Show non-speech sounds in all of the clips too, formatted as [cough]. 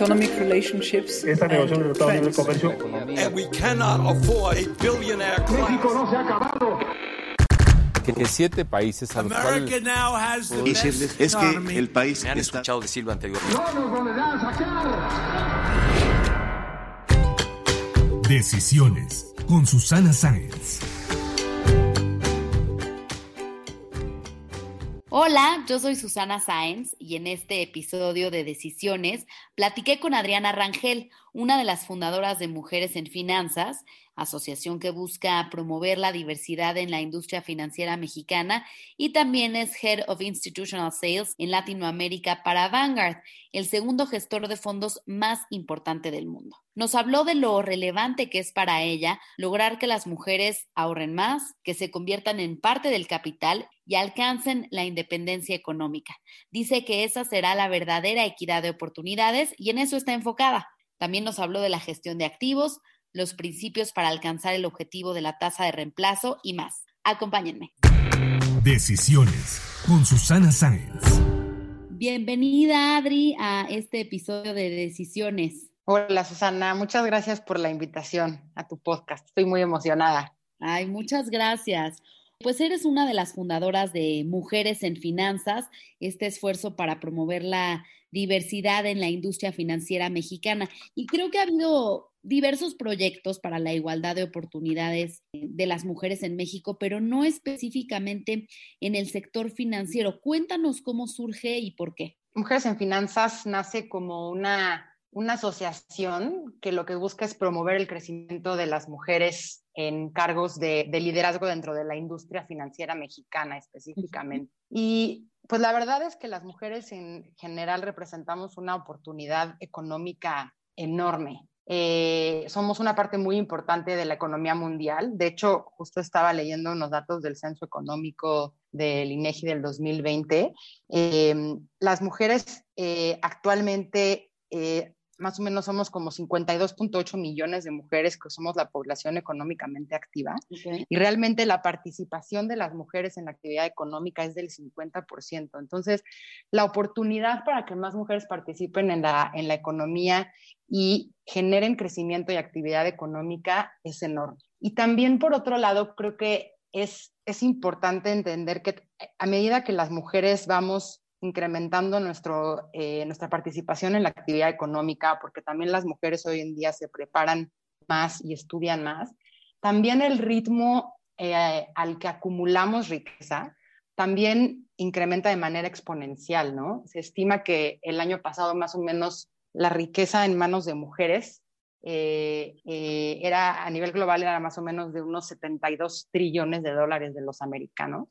Economic relationships Esta negociación de Estados Unidos de comercio And we cannot afford a billionaire class. no se ha acabado. que siete países a los cuales decirles es que el país Me han está escuchado decirlo anteriormente. No nos a sacar. Decisiones con Susana Sáenz. Hola, yo soy Susana Sáenz y en este episodio de Decisiones platiqué con Adriana Rangel, una de las fundadoras de Mujeres en Finanzas, asociación que busca promover la diversidad en la industria financiera mexicana y también es Head of Institutional Sales en Latinoamérica para Vanguard, el segundo gestor de fondos más importante del mundo. Nos habló de lo relevante que es para ella lograr que las mujeres ahorren más, que se conviertan en parte del capital y alcancen la independencia económica. Dice que esa será la verdadera equidad de oportunidades y en eso está enfocada. También nos habló de la gestión de activos, los principios para alcanzar el objetivo de la tasa de reemplazo y más. Acompáñenme. Decisiones con Susana Sáenz. Bienvenida, Adri, a este episodio de Decisiones. Hola Susana, muchas gracias por la invitación a tu podcast. Estoy muy emocionada. Ay, muchas gracias. Pues eres una de las fundadoras de Mujeres en Finanzas, este esfuerzo para promover la diversidad en la industria financiera mexicana. Y creo que ha habido diversos proyectos para la igualdad de oportunidades de las mujeres en México, pero no específicamente en el sector financiero. Cuéntanos cómo surge y por qué. Mujeres en Finanzas nace como una, una asociación que lo que busca es promover el crecimiento de las mujeres en cargos de, de liderazgo dentro de la industria financiera mexicana específicamente. Y pues la verdad es que las mujeres en general representamos una oportunidad económica enorme. Eh, somos una parte muy importante de la economía mundial. De hecho, justo estaba leyendo unos datos del Censo Económico del INEGI del 2020. Eh, las mujeres eh, actualmente eh, más o menos somos como 52.8 millones de mujeres que somos la población económicamente activa. Okay. Y realmente la participación de las mujeres en la actividad económica es del 50%. Entonces, la oportunidad para que más mujeres participen en la, en la economía y generen crecimiento y actividad económica es enorme. Y también, por otro lado, creo que es, es importante entender que a medida que las mujeres vamos incrementando nuestro, eh, nuestra participación en la actividad económica, porque también las mujeres hoy en día se preparan más y estudian más, también el ritmo eh, al que acumulamos riqueza también incrementa de manera exponencial, ¿no? Se estima que el año pasado más o menos la riqueza en manos de mujeres eh, era a nivel global era más o menos de unos 72 trillones de dólares de los americanos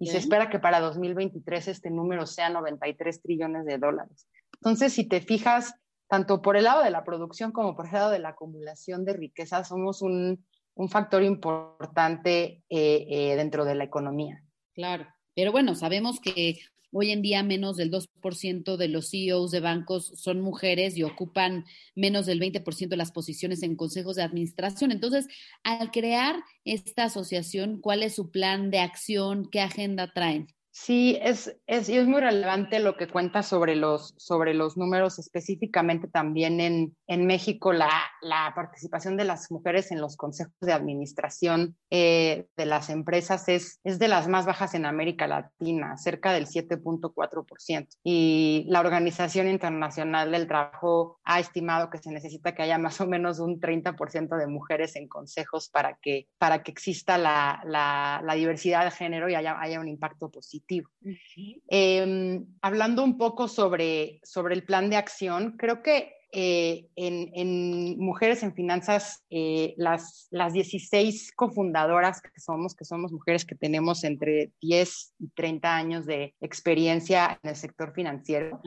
y se espera que para 2023 este número sea 93 trillones de dólares. Entonces, si te fijas, tanto por el lado de la producción como por el lado de la acumulación de riqueza, somos un, un factor importante eh, eh, dentro de la economía. Claro, pero bueno, sabemos que hoy en día menos del 2% de los CEOs de bancos son mujeres y ocupan menos del 20% de las posiciones en consejos de administración. Entonces, al crear esta asociación, ¿cuál es su plan de acción? ¿Qué agenda traen? Sí, es, es, y es muy relevante lo que cuenta sobre los, sobre los números, específicamente también en, en México, la, la participación de las mujeres en los consejos de administración eh, de las empresas es, es de las más bajas en América Latina, cerca del 7.4%. Y la Organización Internacional del Trabajo ha estimado que se necesita que haya más o menos un 30% de mujeres en consejos para que, para que exista la, la, la diversidad de género y haya, haya un impacto positivo. Eh, hablando un poco sobre, sobre el plan de acción, creo que eh, en, en, Mujeres en Finanzas, eh, las, las 16 cofundadoras que somos, que somos mujeres que tenemos entre 10 y 30 años de experiencia en el sector financiero,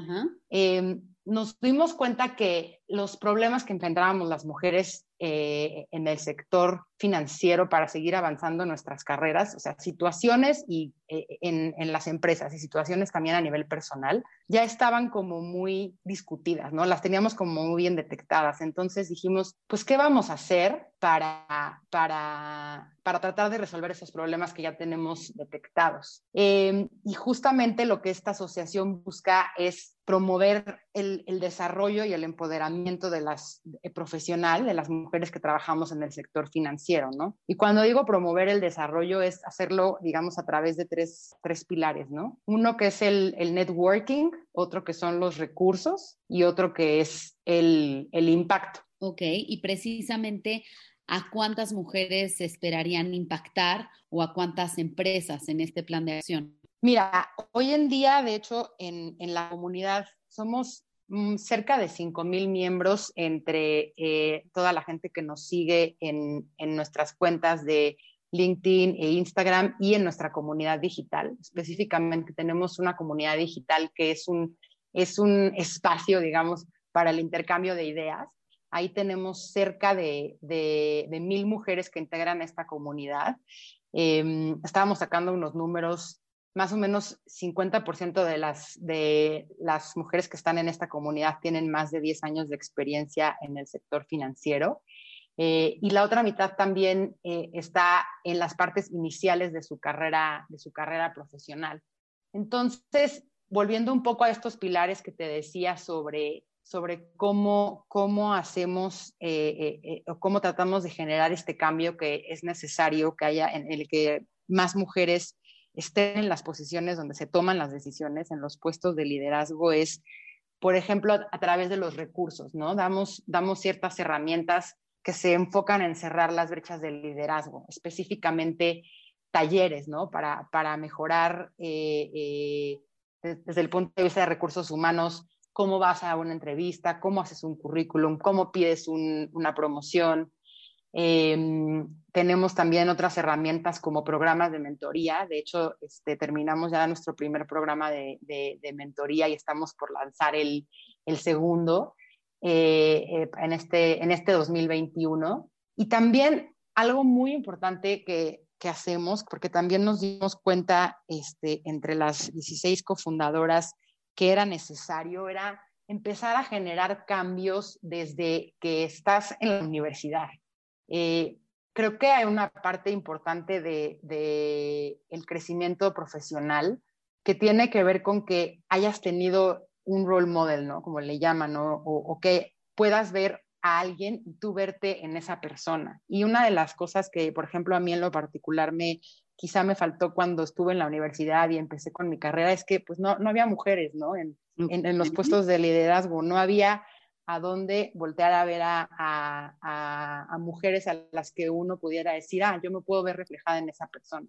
eh, nos dimos cuenta que los problemas que enfrentábamos las mujeres eh, en el sector financiero para seguir avanzando nuestras carreras, o sea, situaciones y, eh, en, en, las empresas y situaciones también a nivel personal, ya estaban como muy discutidas, ¿no? Las teníamos como muy bien detectadas. Entonces dijimos, pues, ¿qué vamos a hacer para, para, para tratar de resolver esos problemas que ya tenemos detectados? Eh, y justamente lo que esta asociación busca es promover el, el desarrollo y el empoderamiento de las eh, profesional, de las mujeres que trabajamos en el sector financiero, ¿no? Y cuando digo promover el desarrollo es hacerlo, digamos, a través de tres, tres pilares, ¿no? Uno que es el, el, networking, otro que son los recursos y otro que es el, el impacto. Ok, y precisamente a cuántas mujeres esperarían impactar o a cuántas empresas en este plan de acción. Mira, hoy en día, de hecho, en, en la comunidad somos mm, cerca de 5.000 miembros entre eh, toda la gente que nos sigue en, en, nuestras cuentas de LinkedIn e Instagram y en nuestra comunidad digital. Específicamente tenemos una comunidad digital que es un, es un espacio, digamos, para el intercambio de ideas. Ahí tenemos cerca de, de, de mil mujeres que integran esta comunidad. Eh, estábamos sacando unos números más o menos 50% de las, de las mujeres que están en esta comunidad tienen más de 10 años de experiencia en el sector financiero. Eh, y la otra mitad también eh, está en las partes iniciales de su carrera, de su carrera profesional. Entonces, volviendo un poco a estos pilares que te decía sobre, sobre cómo, cómo hacemos eh, o cómo tratamos de generar este cambio que es necesario que haya en el que más mujeres estén en las posiciones donde se toman las decisiones, en los puestos de liderazgo, es, por ejemplo, a, través de los recursos, ¿no? Damos, damos ciertas herramientas que se enfocan en cerrar las brechas del liderazgo, específicamente talleres, ¿no? Para, para mejorar eh, eh, desde el punto de vista de recursos humanos, cómo vas a una entrevista, cómo haces un currículum, cómo pides un, una promoción, eh, tenemos también otras herramientas como programas de mentoría. De hecho, este, terminamos ya nuestro primer programa de, de, de mentoría y estamos por lanzar el, el segundo eh, eh, en, este, en este 2021. Y también algo muy importante que, que hacemos, porque también nos dimos cuenta este, entre las 16 cofundadoras que era necesario, era empezar a generar cambios desde que estás en la universidad. Eh, creo que hay una parte importante de, de, el crecimiento profesional que tiene que ver con que hayas tenido un role model, ¿no? Como le llaman, ¿no? o, o que puedas ver a alguien y tú verte en esa persona. Y una de las cosas que, por ejemplo, a mí en lo particular me quizá me faltó cuando estuve en la universidad y empecé con mi carrera es que pues no, no había mujeres, ¿no? En, en, en los puestos de liderazgo, no había a dónde voltear a ver a, a, a, a, mujeres a las que uno pudiera decir, ah, yo me puedo ver reflejada en esa persona.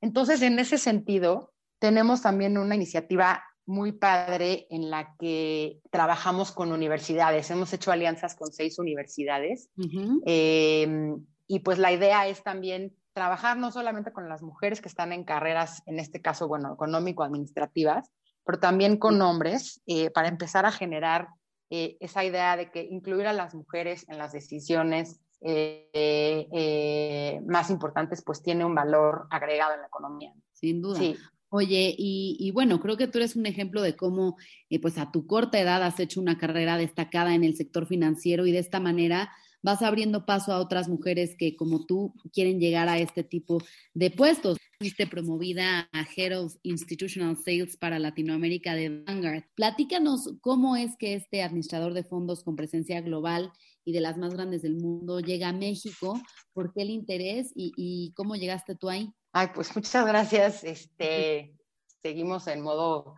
Entonces, en ese sentido, tenemos también una iniciativa muy padre en la que trabajamos con universidades. Hemos hecho alianzas con seis universidades uh -huh. eh, y pues la idea es también trabajar no solamente con las mujeres que están en carreras, en este caso, bueno, económico-administrativas, pero también con hombres, eh, para empezar a generar eh, esa idea de que incluir a las mujeres en las decisiones eh, eh, más importantes, pues tiene un valor agregado en la economía. Sin duda. Sí. Oye, y, y, bueno, creo que tú eres un ejemplo de cómo, eh, pues a tu corta edad has hecho una carrera destacada en el sector financiero y de esta manera vas abriendo paso a otras mujeres que como tú quieren llegar a este tipo de puestos. Fuiste promovida a Head of Institutional Sales para Latinoamérica de Vanguard. Platícanos cómo es que este administrador de fondos con presencia global y de las más grandes del mundo llega a México, por qué el interés y, y cómo llegaste tú ahí. Ay, pues muchas gracias. Este, seguimos en modo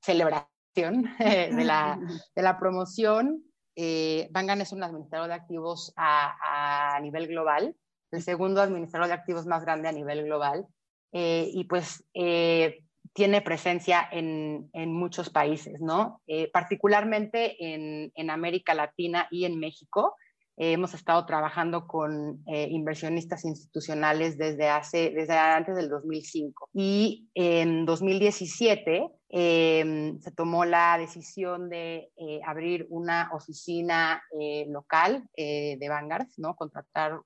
celebración [laughs] de la, [laughs] de la promoción. Eh, Bangan es un administrador de activos a, a, nivel global, el segundo administrador de activos más grande a nivel global. Eh, y pues eh, tiene presencia en, en muchos países, ¿no? Eh, particularmente en, en, América Latina y en México. Eh, hemos estado trabajando con eh, inversionistas institucionales desde, hace, desde antes del 2005. Y en 2017 eh, se tomó la decisión de eh, abrir una oficina eh, local de Vanguard, ¿no? contratar,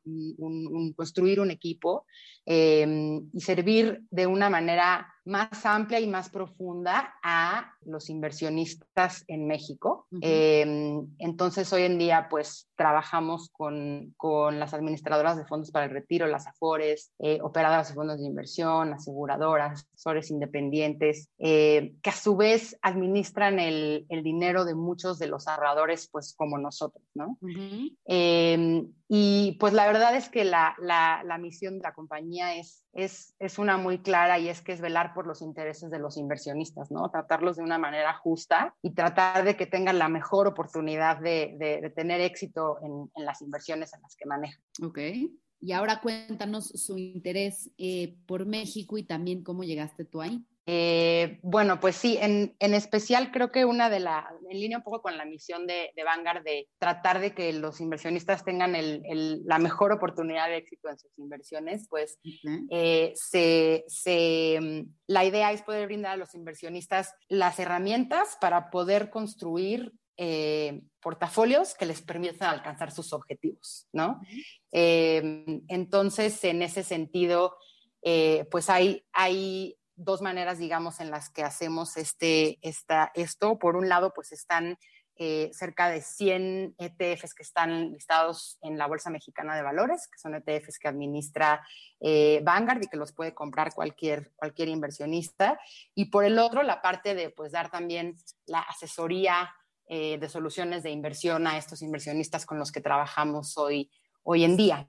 construir un equipo y servir de una manera más amplia y más profunda a los inversionistas en México. Uh -huh. eh, entonces, hoy en día, pues trabajamos con, con, las administradoras de fondos para el retiro, las AFORES, eh, operadoras de fondos de inversión, aseguradoras, asesores independientes, eh, que a su vez administran el, el, dinero de muchos de los ahorradores, pues como nosotros, ¿no? Uh -huh. eh, y pues la verdad es que la, la, la misión de la compañía es, es, es, una muy clara y es que es velar por los intereses de los inversionistas, ¿no? Tratarlos de una manera justa y tratar de que tengan la mejor oportunidad de, de, tener éxito en, en, las inversiones en las que manejan. Ok. Y ahora cuéntanos su interés eh, por México y también cómo llegaste tú ahí. Eh, bueno, pues sí, en, en, especial creo que una de la, en línea un poco con la misión de, de Vanguard de tratar de que los inversionistas tengan el, el, la mejor oportunidad de éxito en sus inversiones, pues uh -huh. eh, se, se, la idea es poder brindar a los inversionistas las herramientas para poder construir eh, portafolios que les permitan alcanzar sus objetivos, ¿no? Entonces, en ese sentido, pues hay, hay dos maneras, digamos, en las que hacemos este, esta, esto. Por un lado, pues están eh, cerca de 100 ETFs que están listados en la Bolsa Mexicana de Valores, que son ETFs que administra eh, Vanguard y que los puede comprar cualquier, cualquier inversionista. Y por el otro, la parte de pues, dar también la asesoría eh, de soluciones de inversión a estos inversionistas con los que trabajamos hoy, hoy en día.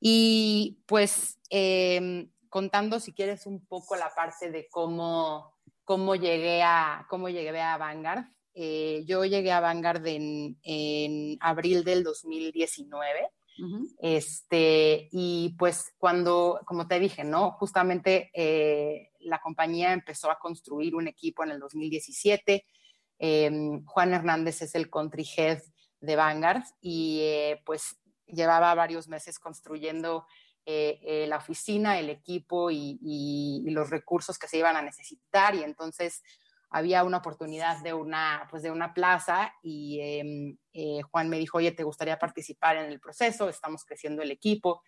Y pues em, contando, si quieres, un poco la parte de cómo, cómo, llegué, a, cómo llegué a Vanguard. Eh, yo llegué a Vanguard en, en abril del 2019. Uh -huh. Este, y pues cuando, como te dije, ¿no? Justamente eh, la compañía empezó a construir un equipo en el 2017. Eh, Juan Hernández es el country head de Vanguard y eh, pues llevaba varios meses construyendo eh, eh, la oficina, el equipo y, los recursos que se iban a necesitar y entonces había una oportunidad de una, pues de una plaza y eh, eh, Juan me dijo, oye, ¿te gustaría participar en el proceso? Estamos creciendo el equipo,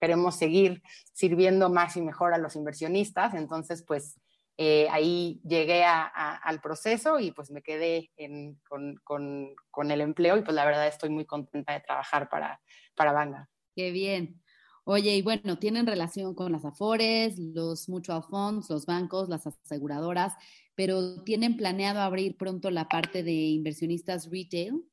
queremos seguir sirviendo más y mejor a los inversionistas, entonces pues ahí llegué al proceso y pues me quedé con, el empleo y pues la verdad estoy muy contenta de trabajar para, para Vanguard. Qué bien. Oye, y bueno, tienen relación con las AFORES, los mutual funds, los bancos, las aseguradoras, pero ¿tienen planeado abrir pronto la parte de inversionistas retail?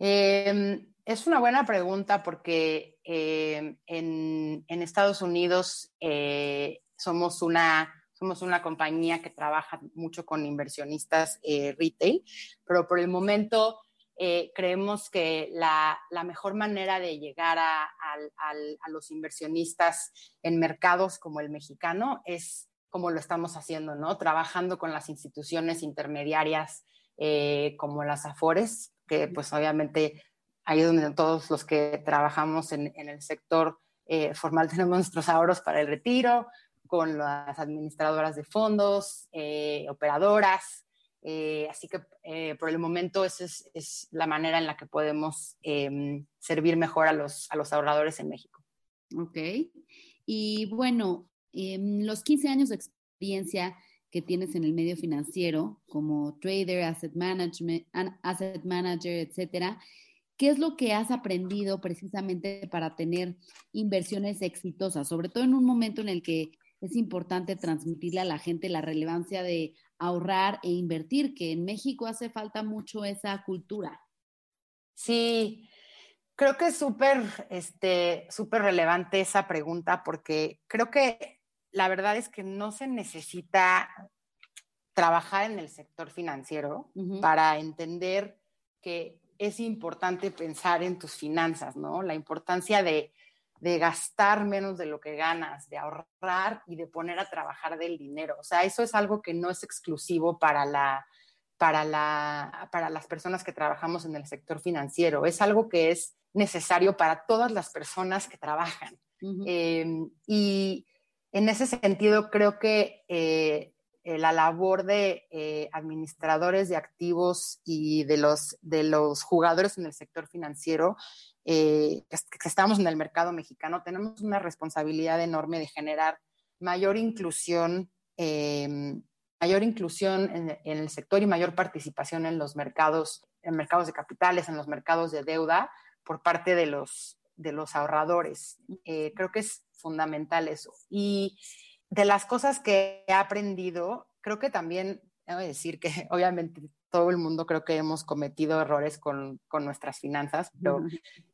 Eh, es una buena pregunta porque en, en, Estados Unidos eh, somos, una, somos una compañía que trabaja mucho con inversionistas eh, retail, pero por el momento eh, creemos que la, la, mejor manera de llegar a, a, a, los inversionistas en mercados como el mexicano es como lo estamos haciendo, ¿no? Trabajando con las instituciones intermediarias eh, como las AFORES, que pues obviamente ahí donde todos los que trabajamos en, en el sector eh, formal [laughs] tenemos nuestros ahorros para el retiro, con las administradoras de fondos, eh, operadoras, eh, así que eh, por el momento esa es, la manera en la que podemos eh, servir mejor a los, a los ahorradores en México. Ok. Y bueno, los 15 años de experiencia que tienes en el medio financiero, como trader, asset, management, asset manager, etcétera, ¿qué es lo que has aprendido precisamente para tener inversiones exitosas? Sobre todo en un momento en el que es importante transmitirle a la gente la relevancia de ahorrar e invertir, que en México hace falta mucho esa cultura. Sí, creo que es súper este, súper relevante esa pregunta porque creo que la verdad es que no se necesita trabajar en el sector financiero uh -huh. para entender que es importante pensar en tus finanzas, ¿no? La importancia de, de gastar menos de lo que ganas, de ahorrar y de poner a trabajar del dinero. O sea, eso es algo que no es exclusivo para, la, para, la, para las personas que trabajamos en el sector financiero, es algo que es necesario para todas las personas que trabajan. Eh, y en ese sentido, creo que eh, eh, la labor de administradores de activos y de los, de los jugadores en el sector financiero eh, que, estamos en el mercado mexicano, tenemos una responsabilidad enorme de generar mayor inclusión, eh, mayor inclusión en, el sector y mayor participación en los mercados, en mercados de capitales, en los mercados de deuda por parte de los, de los ahorradores. Eh, creo que es fundamental eso. Y de las cosas que he aprendido, creo que también, debo decir que [laughs] obviamente todo el mundo creo que hemos cometido errores con, con nuestras finanzas, pero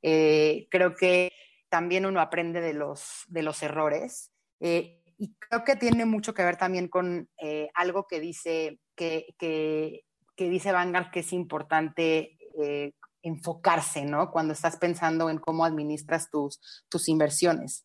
eh, creo que también uno aprende de los, de los errores. Eh, y creo que tiene mucho que ver también con eh, algo que dice, que, que, que dice Vanguard que es importante enfocarse, ¿no? Cuando estás pensando en cómo administras tus, tus inversiones.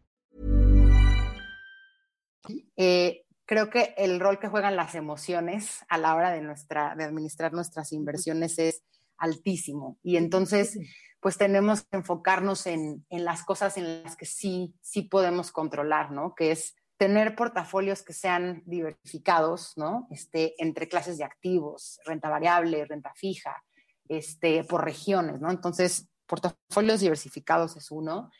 Eh, creo que el rol que juegan las emociones a la hora de, nuestra, de administrar nuestras inversiones es altísimo. Y entonces, pues tenemos que enfocarnos en, en las cosas en las que sí, sí podemos controlar, ¿no? Que es tener portafolios que sean diversificados, ¿no? Este, entre clases de activos, renta variable, renta fija, este, por regiones, ¿no? Entonces, portafolios diversificados es uno.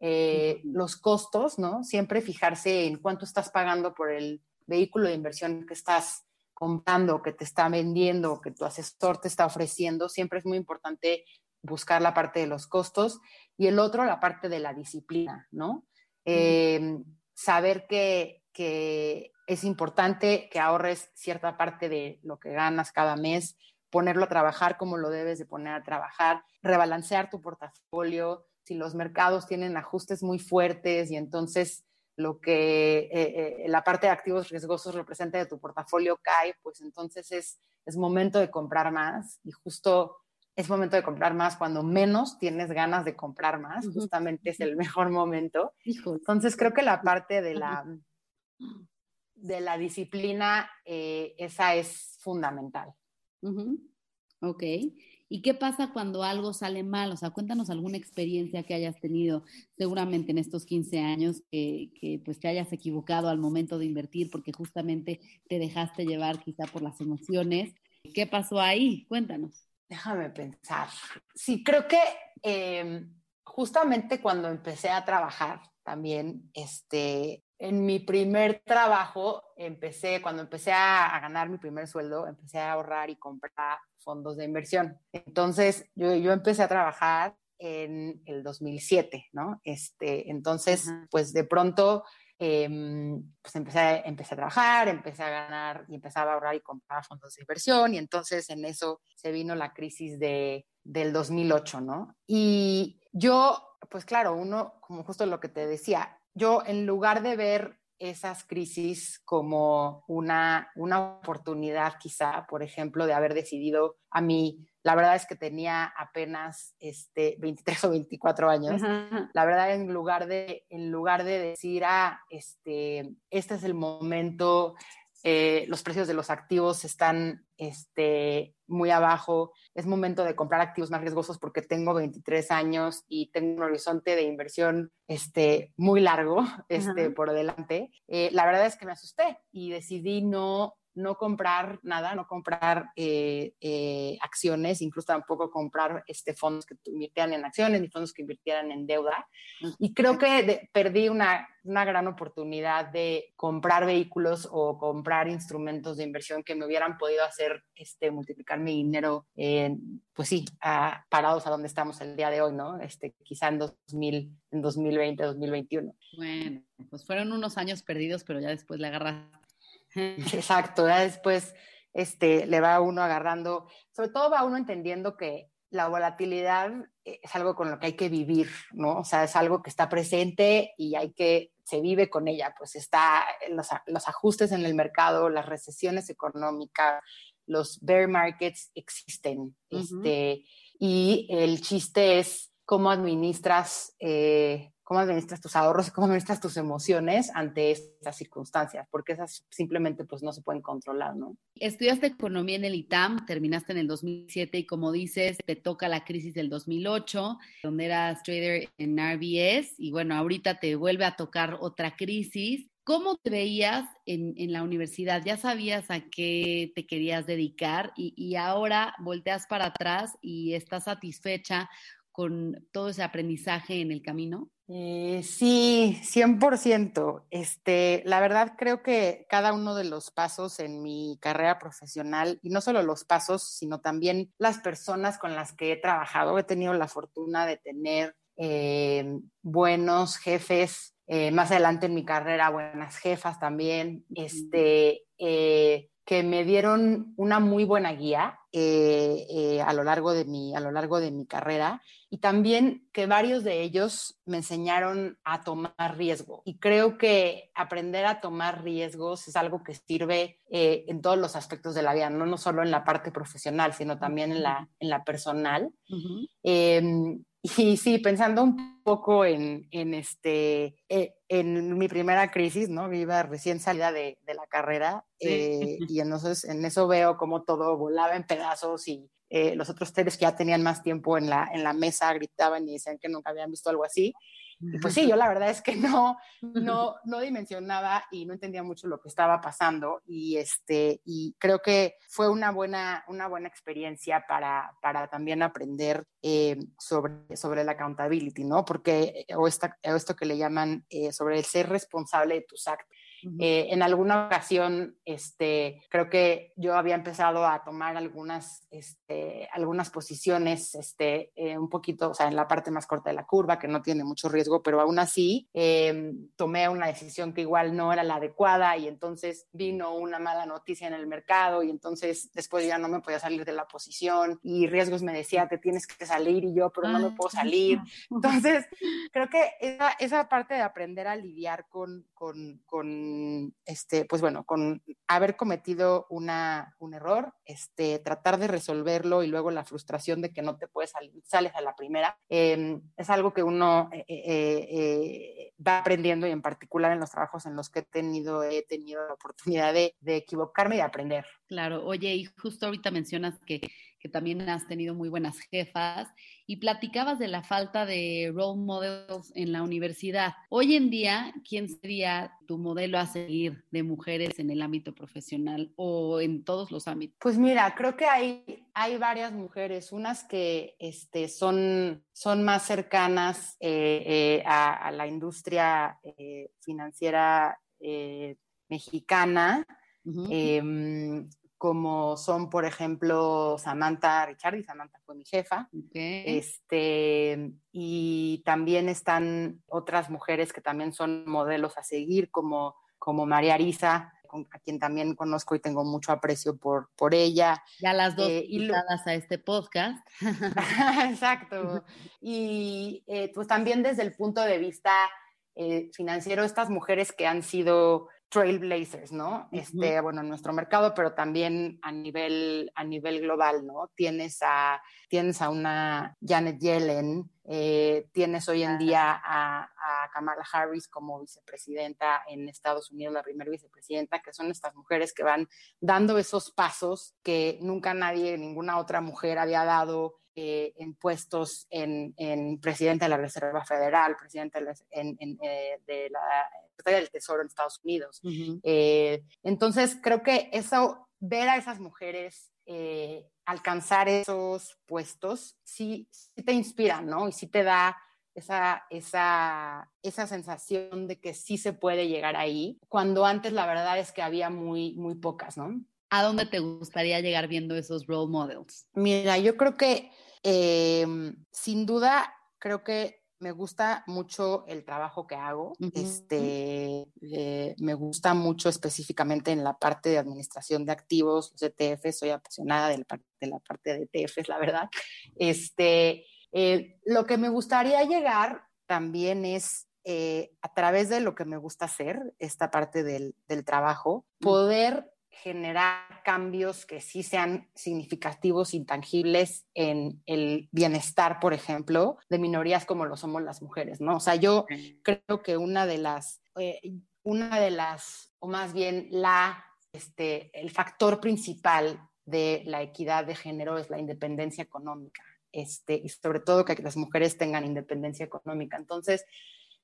Eh, los costos, ¿no? Siempre fijarse en cuánto estás pagando por el vehículo de inversión que estás comprando, que te está vendiendo, que tu asesor te está ofreciendo. Siempre es muy importante buscar la parte de los costos y el otro, la parte de la disciplina, ¿no? Eh, saber que, que es importante que ahorres cierta parte de lo que ganas cada mes, ponerlo a trabajar como lo debes de poner a trabajar, rebalancear tu portafolio, si los mercados tienen ajustes muy fuertes y entonces lo que eh, eh, la parte de activos riesgosos representa de tu portafolio cae, pues entonces es, es momento de comprar más y justo es momento de comprar más cuando menos tienes ganas de comprar más, justamente es el mejor momento. Entonces creo que la parte de la, de la disciplina, eh, esa es fundamental. Ok. ¿Y qué pasa cuando algo sale mal? O sea, cuéntanos alguna experiencia que hayas tenido seguramente en estos 15 años que, pues te hayas equivocado al momento de invertir porque justamente te dejaste llevar quizá por las emociones. ¿Qué pasó ahí? Cuéntanos. Déjame pensar. Sí, creo que em, justamente cuando empecé a trabajar también, este, en mi primer trabajo, empecé, cuando empecé a ganar mi primer sueldo, empecé a ahorrar y comprar fondos de inversión. Entonces, yo, yo empecé a trabajar en el 2007, ¿no? Este, entonces, pues de pronto, em, pues empecé, empecé a trabajar, empecé a ganar y empezaba a ahorrar y comprar fondos de inversión y entonces en eso se vino la crisis de, del 2008, ¿no? Y yo, pues claro, uno, como justo lo que te decía, yo en lugar de ver esas crisis como una, una oportunidad quizá, por ejemplo, de haber decidido a mí, la verdad es que tenía apenas este, 23 o 24 años, la verdad en lugar de, en lugar de decir, ah, este, este es el momento, eh, los precios de los activos están este, muy abajo, es momento de comprar activos más riesgosos porque tengo 23 años y tengo un horizonte de inversión este, muy largo [laughs] este, por delante. Eh, la verdad es que me asusté y decidí no, no comprar nada, no comprar eh, eh, acciones, incluso tampoco comprar este, fondos que invirtieran en acciones ni fondos que invirtieran en deuda. Y creo que perdí una, una gran oportunidad de comprar vehículos o comprar instrumentos de inversión que me hubieran podido hacer este, multiplicar mi dinero, pues sí, parados a donde estamos el día de hoy, ¿no? Este, quizá en, 2000, en 2020, 2021. Bueno, pues fueron unos años perdidos, pero ya después le agarras [laughs] Exacto, ya después este, le va uno agarrando, sobre todo va uno entendiendo que la volatilidad es algo con lo que hay que vivir, ¿no? O sea, es algo que está presente y hay que, se vive con ella, pues está los, los ajustes en el mercado, las recesiones económicas, los bear markets existen, este, y el chiste es cómo administras eh, cómo administras tus ahorros, cómo administras tus emociones ante estas circunstancias, porque esas simplemente pues no se pueden controlar, ¿no? Estudiaste economía en el ITAM, terminaste en el 2007 y como dices, te toca la crisis del 2008, donde eras trader en RBS y bueno, ahorita te vuelve a tocar otra crisis. ¿Cómo te veías en, en, la universidad? ¿Ya sabías a qué te querías dedicar y, y ahora volteas para atrás y estás satisfecha con todo ese aprendizaje en el camino? Eh, sí, 100%. Este, la verdad creo que cada uno de los pasos en mi carrera profesional, y no solo los pasos, sino también las personas con las que he trabajado, he tenido la fortuna de tener eh, buenos jefes, eh, más adelante en mi carrera buenas jefas también, este, que me dieron una muy buena guía eh, eh, a, lo largo de mi, a lo largo de mi carrera y también que varios de ellos me enseñaron a tomar riesgo. Y creo que aprender a tomar riesgos es algo que sirve eh, en todos los aspectos de la vida, no, no solo en la parte profesional, sino también en la, en la personal. Y sí, pensando un poco en, en este, eh, en mi primera crisis, ¿no? Viva recién salida de, de la carrera eh, [laughs] y entonces en eso veo como todo volaba en pedazos y eh, los otros tres que ya tenían más tiempo en la, en la mesa gritaban y decían que nunca habían visto algo así. Y pues sí, yo la verdad es que no, no, no dimensionaba y no entendía mucho lo que estaba pasando y, este, y creo que fue una buena, una buena experiencia para, para también aprender eh, sobre, sobre la accountability, ¿no? Porque, o, esta, o esto que le llaman eh, sobre el ser responsable de tus actos. Eh, en alguna ocasión, este, creo que yo había empezado a tomar algunas, este, algunas posiciones este, eh, un poquito, o sea, en la parte más corta de la curva, que no tiene mucho riesgo, pero aún así em, tomé una decisión que igual no era la adecuada y entonces vino una mala noticia en el mercado y entonces después ya no me podía salir de la posición y riesgos me decía, te tienes que salir y yo, pero no me puedo salir. Entonces, creo que esa, esa parte de aprender a lidiar con, con, con este, pues bueno, con haber cometido una, un error, este, tratar de resolverlo y luego la frustración de que no te puedes salir, sales a la primera, em, es algo que uno eh, eh, eh, va aprendiendo y en particular en los trabajos en los que he tenido, he tenido la oportunidad de, de equivocarme y de aprender. Claro, oye, y justo ahorita mencionas que que también has tenido muy buenas jefas, y platicabas de la falta de role models en la universidad. Hoy en día, ¿quién sería tu modelo a seguir de mujeres en el ámbito profesional o en todos los ámbitos? Pues mira, creo que hay, hay varias mujeres, unas que este, son, son más cercanas eh, eh, a, la industria eh, financiera mexicana como son, por ejemplo, Samantha Richardi, Samantha fue mi jefa, este, y también están otras mujeres que también son modelos a seguir, como, como María Arisa, a quien también conozco y tengo mucho aprecio por, por ella. Ya las dos eh, invitadas a este podcast. [laughs] Exacto. Y eh, pues también desde el punto de vista eh, financiero, estas mujeres que han sido trailblazers, ¿no? Este, bueno, en nuestro mercado, pero también a nivel, a nivel global, ¿no? Tienes a, tienes a una Janet Yellen, eh, tienes hoy en día a, a, Kamala Harris como vicepresidenta en Estados Unidos, la primera vicepresidenta, que son estas mujeres que van dando esos pasos que nunca nadie, ninguna otra mujer había dado eh, en puestos en, en, presidente de la Reserva Federal, presidente de la, en, en, eh, de la del Tesoro en Estados Unidos. Uh -huh. eh, entonces, creo que eso, ver a esas mujeres eh, alcanzar esos puestos, sí, sí, te inspira, ¿no? Y sí te da esa, esa, esa sensación de que sí se puede llegar ahí, cuando antes la verdad es que había muy, muy pocas, ¿no? ¿A dónde te gustaría llegar viendo esos role models? Mira, yo creo que eh, sin duda, creo que me gusta mucho el trabajo que hago. Uh -huh. Este, eh, me gusta mucho específicamente en la parte de administración de activos, los ETF. Soy apasionada de la, de la parte de ETFs, la verdad. Este, eh, lo que me gustaría llegar también es eh, a través de lo que me gusta hacer, esta parte del, del trabajo, poder generar cambios que sí sean significativos, intangibles en el bienestar, por ejemplo, de minorías como lo somos las mujeres, ¿no? O sea, yo creo que una de las, eh, una de las, o más bien la, este, el factor principal de la equidad de género es la independencia económica, este, y sobre todo que las mujeres tengan independencia económica. Entonces,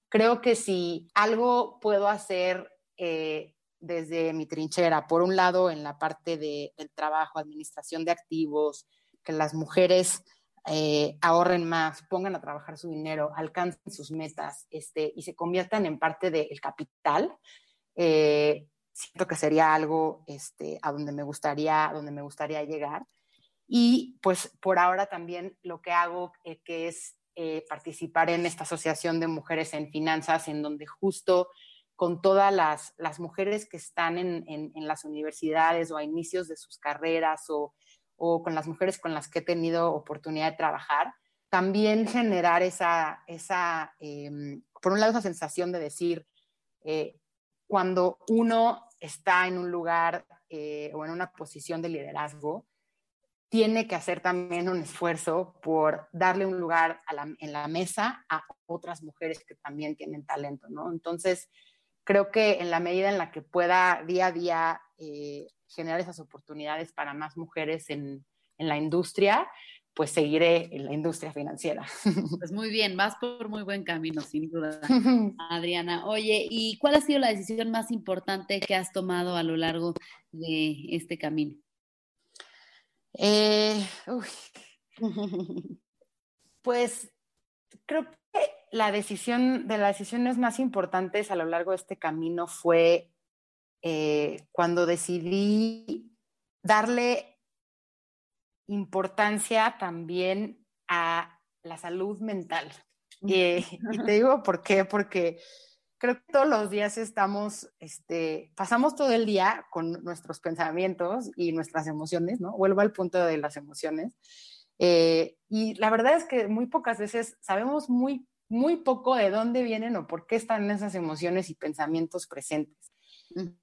creo que si algo puedo hacer eh, desde mi trinchera, por un lado en la parte de, del trabajo, administración de activos, que las mujeres eh, ahorren más, pongan a trabajar su dinero, alcancen sus metas este, y se conviertan en parte del capital, eh, siento que sería algo este, a donde me, gustaría, donde me gustaría llegar. Y pues por ahora también lo que hago, eh, que es participar en esta asociación de mujeres en finanzas, en donde justo con todas las, las mujeres que están en, en, las universidades o a inicios de sus carreras o, o, con las mujeres con las que he tenido oportunidad de trabajar, también generar esa, esa eh, por un lado, esa sensación de decir, eh, cuando uno está en un lugar eh, o en una posición de liderazgo, tiene que hacer también un esfuerzo por darle un lugar en la mesa a otras mujeres que también tienen talento, ¿no? Entonces, creo que en la medida en la que pueda día a día eh, generar esas oportunidades para más mujeres en, en, la industria, pues seguiré en la industria financiera. [laughs] Pues muy bien, vas por muy buen camino, sin duda, [laughs] Adriana. Oye, ¿y cuál ha sido la decisión más importante que has tomado a lo largo de este camino? Eh, [laughs] pues creo que la decisión, de las decisiones más importantes a lo largo de este camino fue eh, cuando decidí darle importancia también a la salud mental. Y, [laughs] y, te digo por qué, porque creo que todos los días estamos, este, pasamos todo el día con nuestros pensamientos y nuestras emociones, ¿no? Vuelvo al punto de las emociones. Eh, y la verdad es que muy pocas veces sabemos muy muy poco de dónde vienen o por qué están esas emociones y pensamientos presentes.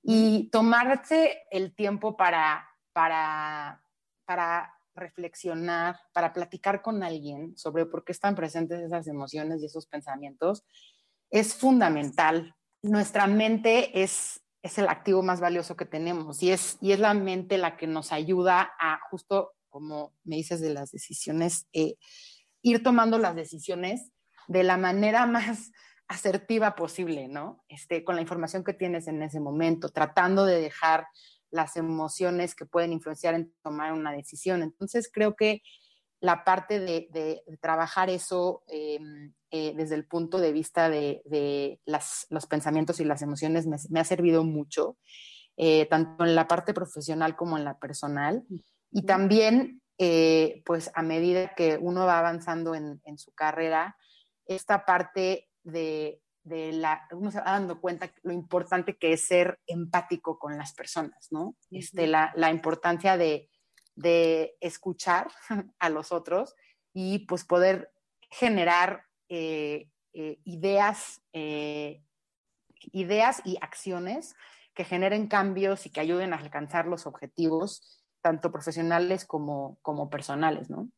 Y tomarse el tiempo para, para, para reflexionar, para platicar con alguien sobre por qué están presentes esas emociones y esos pensamientos, es fundamental. Nuestra mente es, es el activo más valioso que tenemos y es, y es la mente la que nos ayuda a, justo como me dices de las decisiones, eh, ir tomando las decisiones de la manera más asertiva posible, ¿no? Este, con la información que tienes en ese momento, tratando de dejar las emociones que pueden influenciar en tomar una decisión. Entonces, creo que la parte de, de, de trabajar eso eh, eh, desde el punto de vista de, de las, los pensamientos y las emociones me, me ha servido mucho, eh, tanto en la parte profesional como en la personal. Y también, eh, pues a medida que uno va avanzando en, en su carrera, esta parte de, de, la, uno se va dando cuenta lo importante que es ser empático con las personas, ¿no? Uh -huh. este, la, la, importancia de, de, escuchar [laughs] a los otros y pues poder generar eh, eh, ideas, eh, ideas y acciones que generen cambios y que ayuden a alcanzar los objetivos, tanto profesionales como, como personales, ¿no?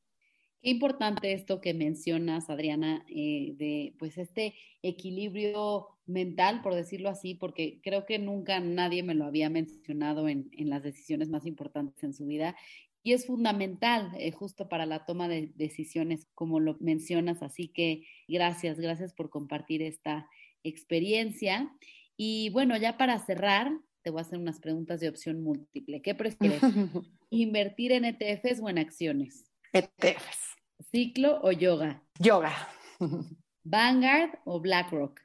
Qué importante esto que mencionas, Adriana, eh, de pues este equilibrio mental, por decirlo así, porque creo que nunca nadie me lo había mencionado en, en, las decisiones más importantes en su vida. y es fundamental eh, justo para la toma de decisiones, como lo mencionas. Así que gracias, gracias por compartir esta experiencia. Y bueno, ya para cerrar, te voy a hacer unas preguntas de opción múltiple. ¿Qué prefieres? [laughs] ¿Invertir en ETFs o en acciones? ETFs. ¿Ciclo o yoga? Yoga. ¿Vanguard o BlackRock?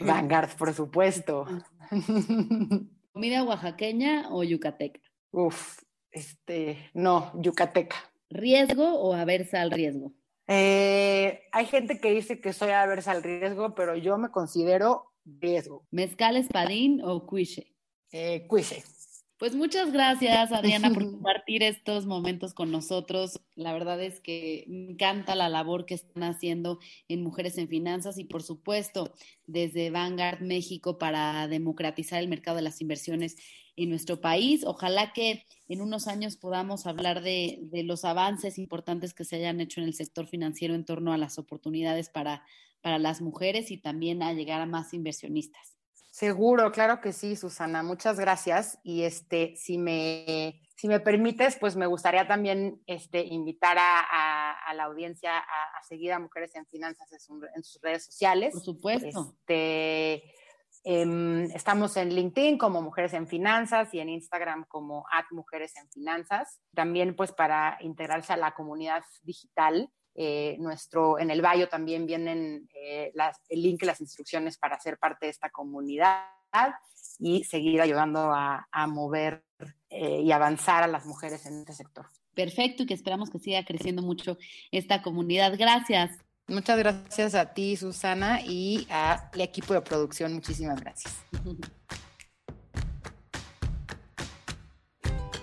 Vanguard, por supuesto. [laughs] ¿Comida oaxaqueña o yucateca? Uf, este, no, yucateca. ¿Riesgo o aversa al riesgo? Eh, hay gente que dice que soy aversa al riesgo, pero yo me considero riesgo. ¿Mezcal espadín o cuiche? Eh, cuiche. Pues muchas gracias, Adriana, por [laughs] compartir estos momentos con nosotros. La verdad es que me encanta la labor que están haciendo en Mujeres en Finanzas y, por supuesto, desde Vanguard México para democratizar el mercado de las inversiones en nuestro país. Ojalá que en unos años podamos hablar de, de los avances importantes que se hayan hecho en el sector financiero en torno a las oportunidades para, para las mujeres y también a llegar a más inversionistas. Seguro, claro que sí, Susana. Muchas gracias. Y este, si me, si me permites, pues me gustaría también este, invitar a, a, la audiencia a, a, seguir a Mujeres en Finanzas en, su, en, sus redes sociales. Por supuesto. Este, eh, estamos en LinkedIn como Mujeres en Finanzas y en Instagram como at Mujeres en Finanzas. También pues para integrarse a la comunidad digital eh, nuestro, en el Bayo también vienen eh, las, el link y las instrucciones para ser parte de esta comunidad y seguir ayudando a, a mover eh, y avanzar a las mujeres en este sector. Perfecto y que esperamos que siga creciendo mucho esta comunidad. Gracias. Muchas gracias a ti, Susana, y al equipo de producción. Muchísimas gracias. [laughs]